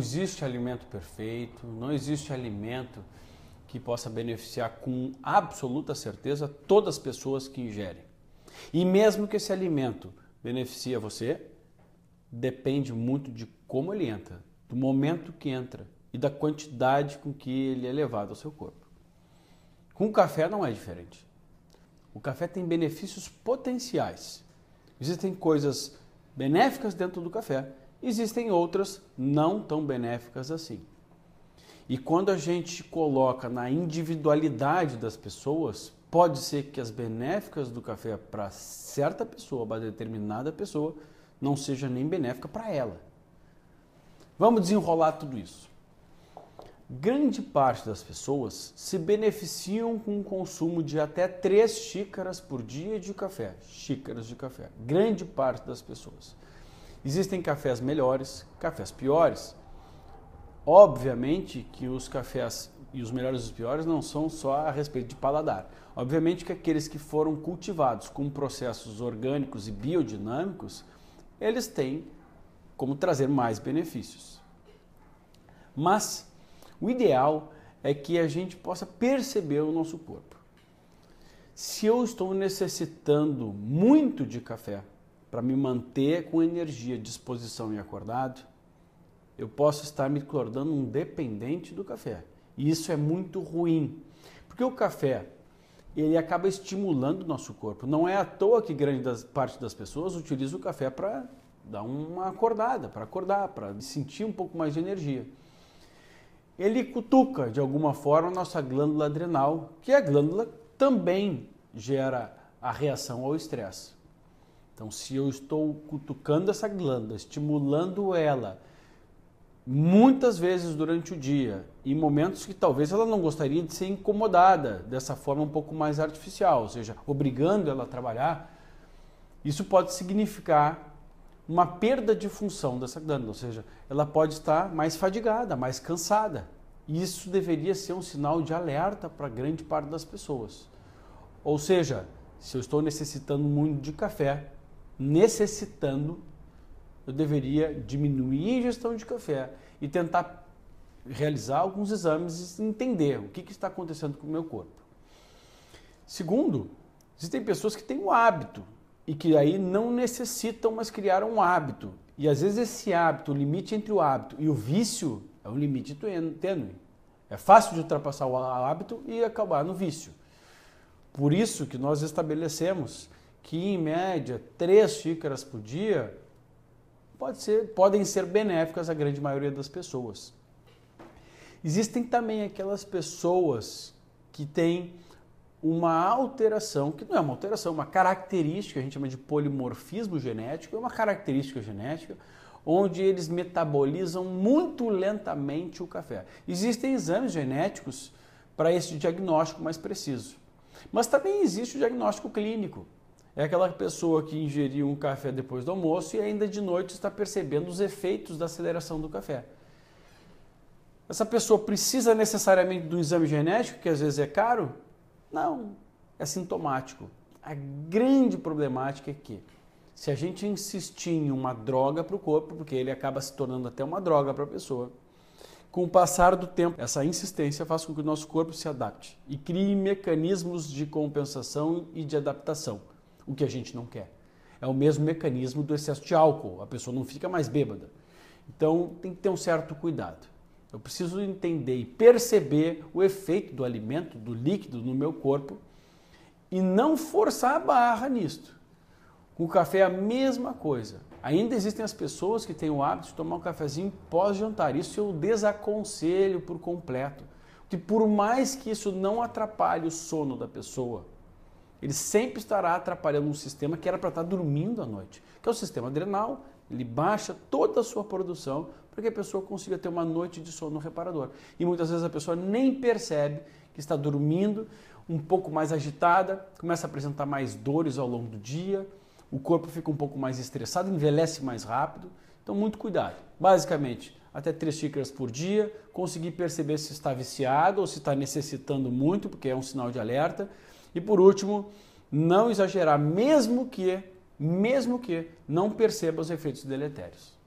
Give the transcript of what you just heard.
existe alimento perfeito, não existe alimento que possa beneficiar com absoluta certeza todas as pessoas que ingerem. E mesmo que esse alimento beneficie você, depende muito de como ele entra, do momento que entra e da quantidade com que ele é levado ao seu corpo. Com o café não é diferente. O café tem benefícios potenciais. Existem coisas benéficas dentro do café, existem outras não tão benéficas assim. E quando a gente coloca na individualidade das pessoas, pode ser que as benéficas do café para certa pessoa, para determinada pessoa, não seja nem benéfica para ela. Vamos desenrolar tudo isso. Grande parte das pessoas se beneficiam com o consumo de até 3 xícaras por dia de café. Xícaras de café. Grande parte das pessoas. Existem cafés melhores, cafés piores. Obviamente que os cafés e os melhores e os piores não são só a respeito de paladar. Obviamente que aqueles que foram cultivados com processos orgânicos e biodinâmicos, eles têm como trazer mais benefícios. Mas o ideal é que a gente possa perceber o nosso corpo. Se eu estou necessitando muito de café para me manter com energia, disposição e acordado, eu posso estar me tornando um dependente do café. E isso é muito ruim, porque o café ele acaba estimulando o nosso corpo. Não é à toa que grande das, parte das pessoas utiliza o café para dar uma acordada, para acordar, para sentir um pouco mais de energia. Ele cutuca de alguma forma a nossa glândula adrenal, que a glândula também gera a reação ao estresse. Então, se eu estou cutucando essa glândula, estimulando ela, muitas vezes durante o dia, em momentos que talvez ela não gostaria de ser incomodada dessa forma um pouco mais artificial, ou seja, obrigando ela a trabalhar, isso pode significar uma perda de função dessa glândula, ou seja, ela pode estar mais fadigada, mais cansada. Isso deveria ser um sinal de alerta para grande parte das pessoas. Ou seja, se eu estou necessitando muito de café, necessitando eu deveria diminuir a ingestão de café e tentar realizar alguns exames e entender o que, que está acontecendo com o meu corpo. Segundo, existem pessoas que têm o hábito e que aí não necessitam, mas criaram um hábito. E às vezes esse hábito, o limite entre o hábito e o vício é um limite tênue. É fácil de ultrapassar o hábito e acabar no vício. Por isso que nós estabelecemos que, em média, três xícaras por dia pode ser, podem ser benéficas à grande maioria das pessoas. Existem também aquelas pessoas que têm uma alteração, que não é uma alteração, uma característica, a gente chama de polimorfismo genético, é uma característica genética, onde eles metabolizam muito lentamente o café. Existem exames genéticos para esse diagnóstico mais preciso. Mas também existe o diagnóstico clínico. É aquela pessoa que ingeriu um café depois do almoço e ainda de noite está percebendo os efeitos da aceleração do café. Essa pessoa precisa necessariamente do exame genético, que às vezes é caro? Não, é sintomático. A grande problemática é que, se a gente insistir em uma droga para o corpo, porque ele acaba se tornando até uma droga para a pessoa, com o passar do tempo, essa insistência faz com que o nosso corpo se adapte e crie mecanismos de compensação e de adaptação o que a gente não quer. É o mesmo mecanismo do excesso de álcool, a pessoa não fica mais bêbada. Então tem que ter um certo cuidado. Eu preciso entender e perceber o efeito do alimento, do líquido no meu corpo e não forçar a barra nisto. Com o café é a mesma coisa. Ainda existem as pessoas que têm o hábito de tomar um cafezinho pós-jantar. Isso eu desaconselho por completo. Porque por mais que isso não atrapalhe o sono da pessoa, ele sempre estará atrapalhando um sistema que era para estar dormindo à noite, que é o sistema adrenal. Ele baixa toda a sua produção para que a pessoa consiga ter uma noite de sono reparador. E muitas vezes a pessoa nem percebe que está dormindo, um pouco mais agitada, começa a apresentar mais dores ao longo do dia, o corpo fica um pouco mais estressado, envelhece mais rápido. Então, muito cuidado. Basicamente, até três xícaras por dia, conseguir perceber se está viciado ou se está necessitando muito, porque é um sinal de alerta. E por último, não exagerar, mesmo que, mesmo que não perceba os efeitos deletérios.